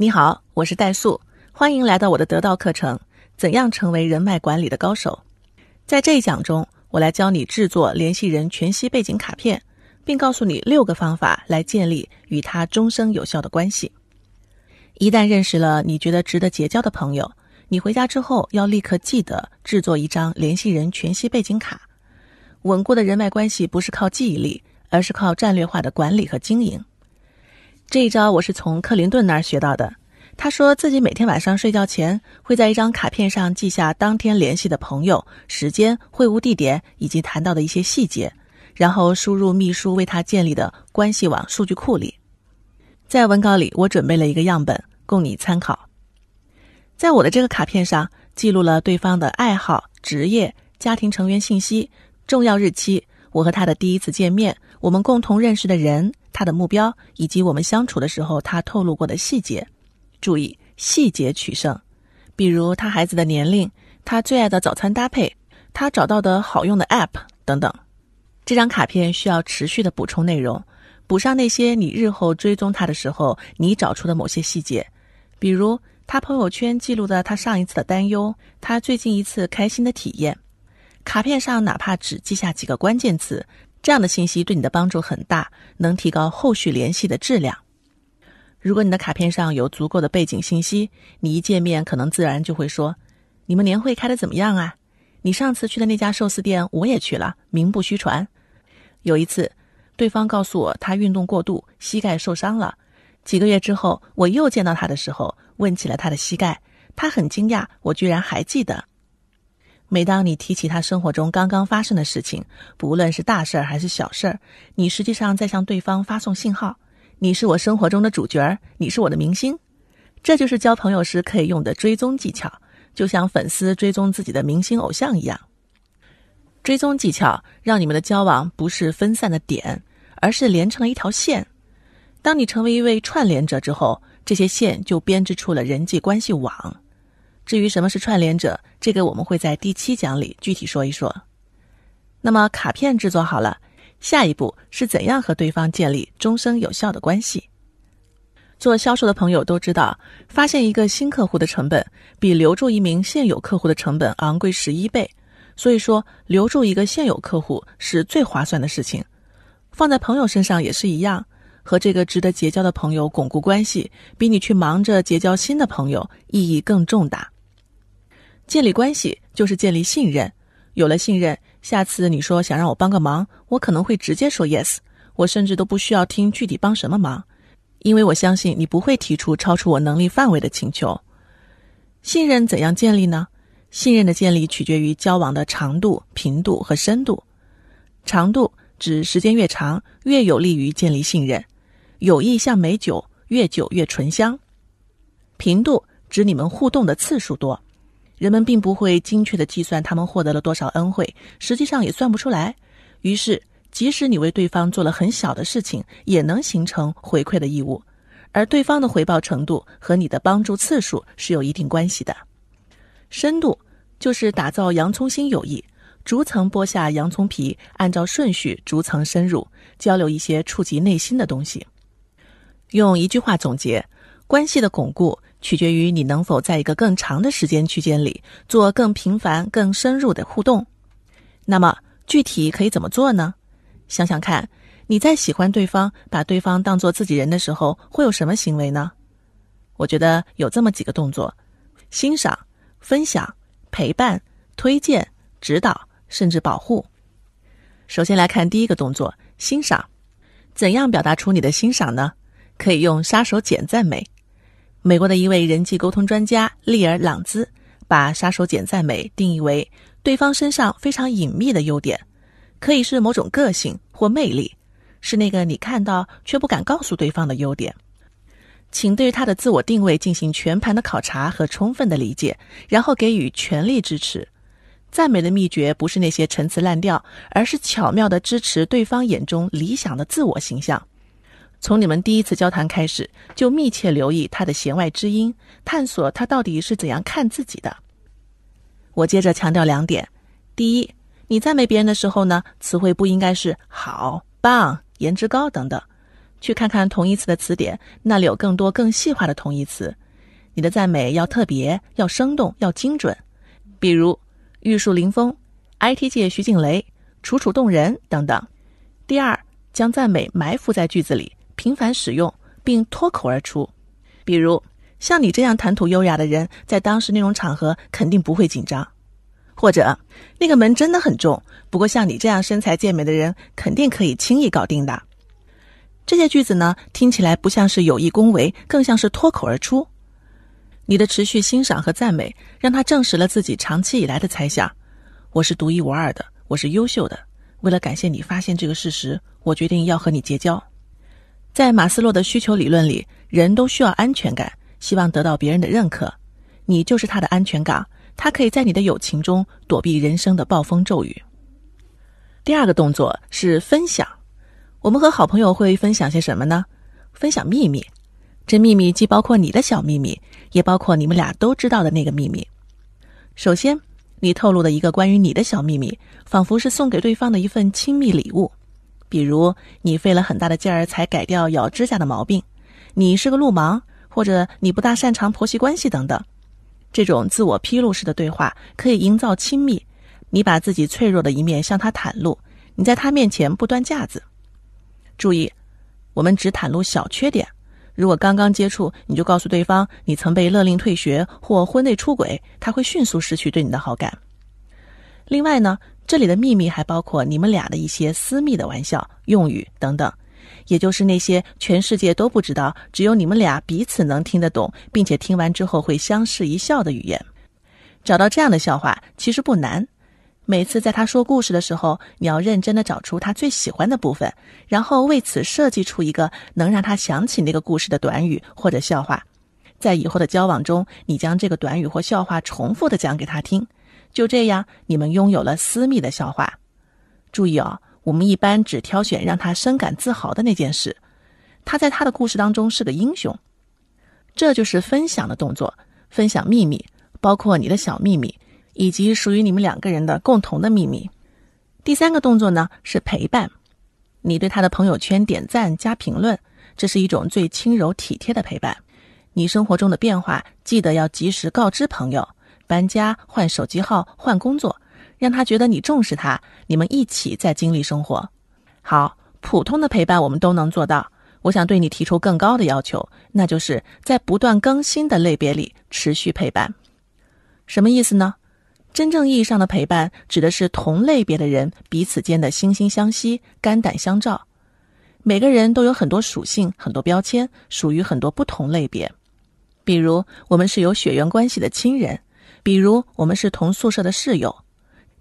你好，我是戴素，欢迎来到我的得道课程《怎样成为人脉管理的高手》。在这一讲中，我来教你制作联系人全息背景卡片，并告诉你六个方法来建立与他终生有效的关系。一旦认识了你觉得值得结交的朋友，你回家之后要立刻记得制作一张联系人全息背景卡。稳固的人脉关系不是靠记忆力，而是靠战略化的管理和经营。这一招我是从克林顿那儿学到的。他说自己每天晚上睡觉前会在一张卡片上记下当天联系的朋友、时间、会晤地点以及谈到的一些细节，然后输入秘书为他建立的关系网数据库里。在文稿里，我准备了一个样本供你参考。在我的这个卡片上记录了对方的爱好、职业、家庭成员信息。重要日期，我和他的第一次见面，我们共同认识的人，他的目标，以及我们相处的时候他透露过的细节。注意细节取胜，比如他孩子的年龄，他最爱的早餐搭配，他找到的好用的 App 等等。这张卡片需要持续的补充内容，补上那些你日后追踪他的时候你找出的某些细节，比如他朋友圈记录的他上一次的担忧，他最近一次开心的体验。卡片上哪怕只记下几个关键词，这样的信息对你的帮助很大，能提高后续联系的质量。如果你的卡片上有足够的背景信息，你一见面可能自然就会说：“你们年会开的怎么样啊？你上次去的那家寿司店我也去了，名不虚传。”有一次，对方告诉我他运动过度，膝盖受伤了。几个月之后，我又见到他的时候，问起了他的膝盖，他很惊讶，我居然还记得。每当你提起他生活中刚刚发生的事情，不论是大事儿还是小事儿，你实际上在向对方发送信号：你是我生活中的主角，你是我的明星。这就是交朋友时可以用的追踪技巧，就像粉丝追踪自己的明星偶像一样。追踪技巧让你们的交往不是分散的点，而是连成了一条线。当你成为一位串联者之后，这些线就编织出了人际关系网。至于什么是串联者，这个我们会在第七讲里具体说一说。那么卡片制作好了，下一步是怎样和对方建立终生有效的关系？做销售的朋友都知道，发现一个新客户的成本比留住一名现有客户的成本昂贵十一倍。所以说，留住一个现有客户是最划算的事情。放在朋友身上也是一样。和这个值得结交的朋友巩固关系，比你去忙着结交新的朋友意义更重大。建立关系就是建立信任，有了信任，下次你说想让我帮个忙，我可能会直接说 yes，我甚至都不需要听具体帮什么忙，因为我相信你不会提出超出我能力范围的请求。信任怎样建立呢？信任的建立取决于交往的长度、频度和深度。长度指时间越长，越有利于建立信任。友谊像美酒，越久越醇香。频度指你们互动的次数多，人们并不会精确的计算他们获得了多少恩惠，实际上也算不出来。于是，即使你为对方做了很小的事情，也能形成回馈的义务，而对方的回报程度和你的帮助次数是有一定关系的。深度就是打造洋葱心友谊，逐层剥下洋葱皮，按照顺序逐层深入，交流一些触及内心的东西。用一句话总结，关系的巩固取决于你能否在一个更长的时间区间里做更频繁、更深入的互动。那么具体可以怎么做呢？想想看，你在喜欢对方、把对方当做自己人的时候，会有什么行为呢？我觉得有这么几个动作：欣赏、分享、陪伴、推荐、指导，甚至保护。首先来看第一个动作：欣赏。怎样表达出你的欣赏呢？可以用杀手锏赞美。美国的一位人际沟通专家利尔·朗兹把杀手锏赞美定义为对方身上非常隐秘的优点，可以是某种个性或魅力，是那个你看到却不敢告诉对方的优点。请对他的自我定位进行全盘的考察和充分的理解，然后给予全力支持。赞美的秘诀不是那些陈词滥调，而是巧妙的支持对方眼中理想的自我形象。从你们第一次交谈开始，就密切留意他的弦外之音，探索他到底是怎样看自己的。我接着强调两点：第一，你赞美别人的时候呢，词汇不应该是好、棒、颜值高等等，去看看同义词的词典，那里有更多更细化的同义词。你的赞美要特别，要生动，要精准。比如玉树临风、IT 界徐静蕾、楚楚动人等等。第二，将赞美埋伏在句子里，频繁使用，并脱口而出。比如像你这样谈吐优雅的人，在当时那种场合肯定不会紧张。或者那个门真的很重，不过像你这样身材健美的人，肯定可以轻易搞定的。这些句子呢，听起来不像是有意恭维，更像是脱口而出。你的持续欣赏和赞美，让他证实了自己长期以来的猜想：我是独一无二的，我是优秀的。为了感谢你发现这个事实，我决定要和你结交。在马斯洛的需求理论里，人都需要安全感，希望得到别人的认可。你就是他的安全感，他可以在你的友情中躲避人生的暴风骤雨。第二个动作是分享。我们和好朋友会分享些什么呢？分享秘密，这秘密既包括你的小秘密，也包括你们俩都知道的那个秘密。首先，你透露的一个关于你的小秘密，仿佛是送给对方的一份亲密礼物。比如，你费了很大的劲儿才改掉咬指甲的毛病，你是个路盲，或者你不大擅长婆媳关系等等。这种自我披露式的对话可以营造亲密。你把自己脆弱的一面向他袒露，你在他面前不端架子。注意，我们只袒露小缺点。如果刚刚接触你就告诉对方你曾被勒令退学或婚内出轨，他会迅速失去对你的好感。另外呢，这里的秘密还包括你们俩的一些私密的玩笑、用语等等，也就是那些全世界都不知道、只有你们俩彼此能听得懂，并且听完之后会相视一笑的语言。找到这样的笑话其实不难。每次在他说故事的时候，你要认真的找出他最喜欢的部分，然后为此设计出一个能让他想起那个故事的短语或者笑话。在以后的交往中，你将这个短语或笑话重复的讲给他听，就这样，你们拥有了私密的笑话。注意哦，我们一般只挑选让他深感自豪的那件事。他在他的故事当中是个英雄。这就是分享的动作，分享秘密，包括你的小秘密。以及属于你们两个人的共同的秘密。第三个动作呢是陪伴，你对他的朋友圈点赞加评论，这是一种最轻柔体贴的陪伴。你生活中的变化，记得要及时告知朋友。搬家、换手机号、换工作，让他觉得你重视他，你们一起在经历生活。好，普通的陪伴我们都能做到。我想对你提出更高的要求，那就是在不断更新的类别里持续陪伴。什么意思呢？真正意义上的陪伴，指的是同类别的人彼此间的惺惺相惜、肝胆相照。每个人都有很多属性、很多标签，属于很多不同类别。比如，我们是有血缘关系的亲人；比如，我们是同宿舍的室友。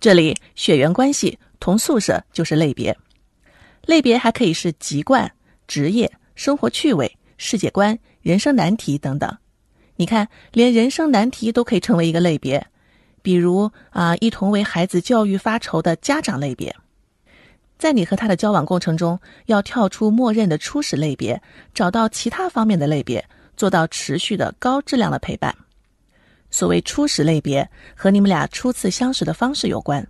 这里，血缘关系、同宿舍就是类别。类别还可以是籍贯、职业、生活趣味、世界观、人生难题等等。你看，连人生难题都可以成为一个类别。比如啊，一同为孩子教育发愁的家长类别，在你和他的交往过程中，要跳出默认的初始类别，找到其他方面的类别，做到持续的高质量的陪伴。所谓初始类别，和你们俩初次相识的方式有关。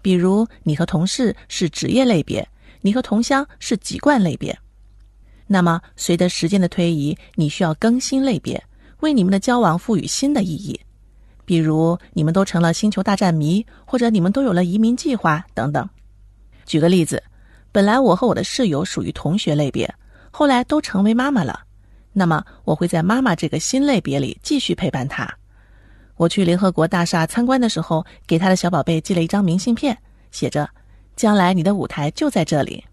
比如，你和同事是职业类别，你和同乡是籍贯类别。那么，随着时间的推移，你需要更新类别，为你们的交往赋予新的意义。比如你们都成了星球大战迷，或者你们都有了移民计划等等。举个例子，本来我和我的室友属于同学类别，后来都成为妈妈了，那么我会在妈妈这个新类别里继续陪伴她。我去联合国大厦参观的时候，给他的小宝贝寄了一张明信片，写着：“将来你的舞台就在这里。”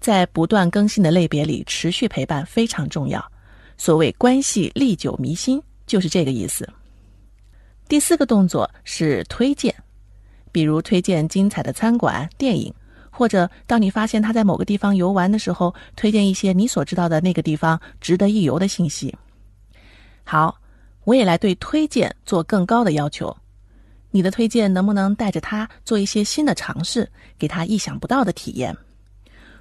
在不断更新的类别里持续陪伴非常重要。所谓关系历久弥新，就是这个意思。第四个动作是推荐，比如推荐精彩的餐馆、电影，或者当你发现他在某个地方游玩的时候，推荐一些你所知道的那个地方值得一游的信息。好，我也来对推荐做更高的要求。你的推荐能不能带着他做一些新的尝试，给他意想不到的体验？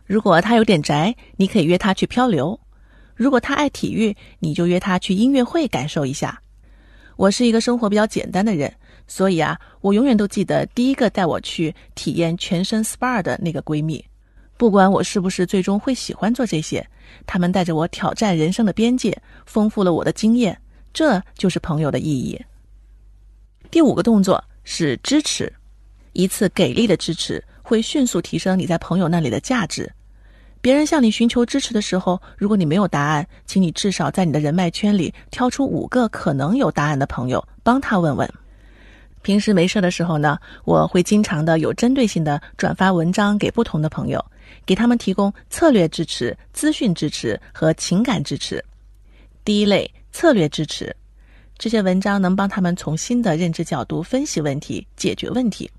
如果他有点宅，你可以约他去漂流；如果他爱体育，你就约他去音乐会感受一下。我是一个生活比较简单的人，所以啊，我永远都记得第一个带我去体验全身 SPA 的那个闺蜜。不管我是不是最终会喜欢做这些，他们带着我挑战人生的边界，丰富了我的经验，这就是朋友的意义。第五个动作是支持，一次给力的支持会迅速提升你在朋友那里的价值。别人向你寻求支持的时候，如果你没有答案，请你至少在你的人脉圈里挑出五个可能有答案的朋友，帮他问问。平时没事的时候呢，我会经常的有针对性的转发文章给不同的朋友。给他们提供策略支持、资讯支持和情感支持。第一类策略支持，这些文章能帮他们从新的认知角度分析问题、解决问题。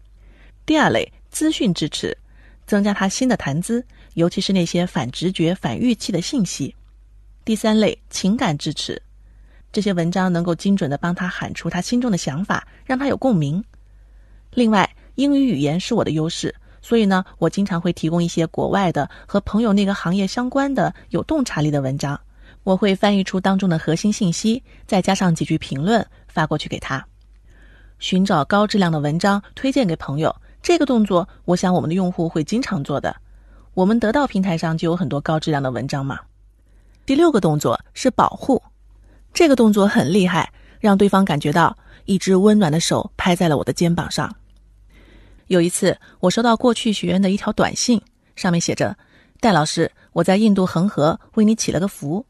第二类资讯支持，增加他新的谈资，尤其是那些反直觉、反预期的信息。第三类情感支持，这些文章能够精准的帮他喊出他心中的想法，让他有共鸣。另外，英语语言是我的优势。所以呢，我经常会提供一些国外的和朋友那个行业相关的有洞察力的文章，我会翻译出当中的核心信息，再加上几句评论发过去给他。寻找高质量的文章推荐给朋友，这个动作，我想我们的用户会经常做的。我们得到平台上就有很多高质量的文章嘛。第六个动作是保护，这个动作很厉害，让对方感觉到一只温暖的手拍在了我的肩膀上。有一次，我收到过去学员的一条短信，上面写着：“戴老师，我在印度恒河为你祈了个福。”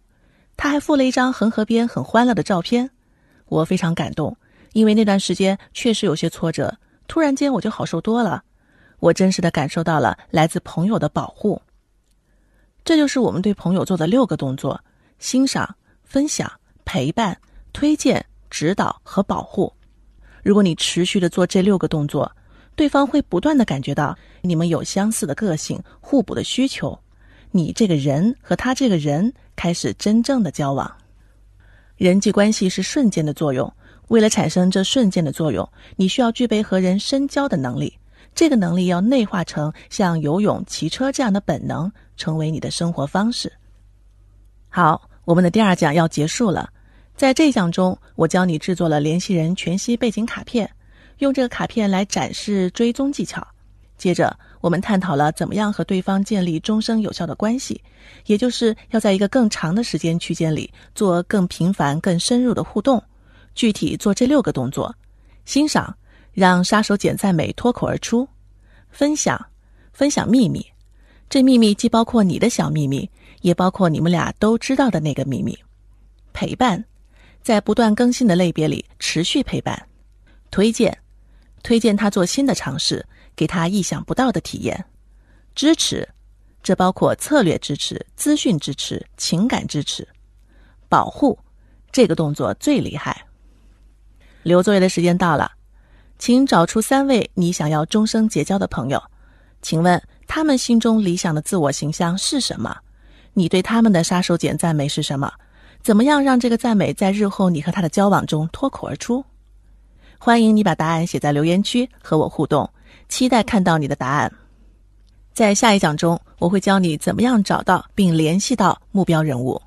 他还附了一张恒河边很欢乐的照片，我非常感动，因为那段时间确实有些挫折，突然间我就好受多了。我真实的感受到了来自朋友的保护。这就是我们对朋友做的六个动作：欣赏、分享、陪伴、推荐、指导和保护。如果你持续的做这六个动作，对方会不断的感觉到你们有相似的个性、互补的需求，你这个人和他这个人开始真正的交往。人际关系是瞬间的作用，为了产生这瞬间的作用，你需要具备和人深交的能力。这个能力要内化成像游泳、骑车这样的本能，成为你的生活方式。好，我们的第二讲要结束了，在这一讲中，我教你制作了联系人全息背景卡片。用这个卡片来展示追踪技巧。接着，我们探讨了怎么样和对方建立终生有效的关系，也就是要在一个更长的时间区间里做更频繁、更深入的互动。具体做这六个动作：欣赏，让杀手锏赞美脱口而出；分享，分享秘密，这秘密既包括你的小秘密，也包括你们俩都知道的那个秘密；陪伴，在不断更新的类别里持续陪伴；推荐。推荐他做新的尝试，给他意想不到的体验。支持，这包括策略支持、资讯支持、情感支持。保护，这个动作最厉害。留作业的时间到了，请找出三位你想要终生结交的朋友。请问他们心中理想的自我形象是什么？你对他们的杀手锏赞美是什么？怎么样让这个赞美在日后你和他的交往中脱口而出？欢迎你把答案写在留言区和我互动，期待看到你的答案。在下一讲中，我会教你怎么样找到并联系到目标人物。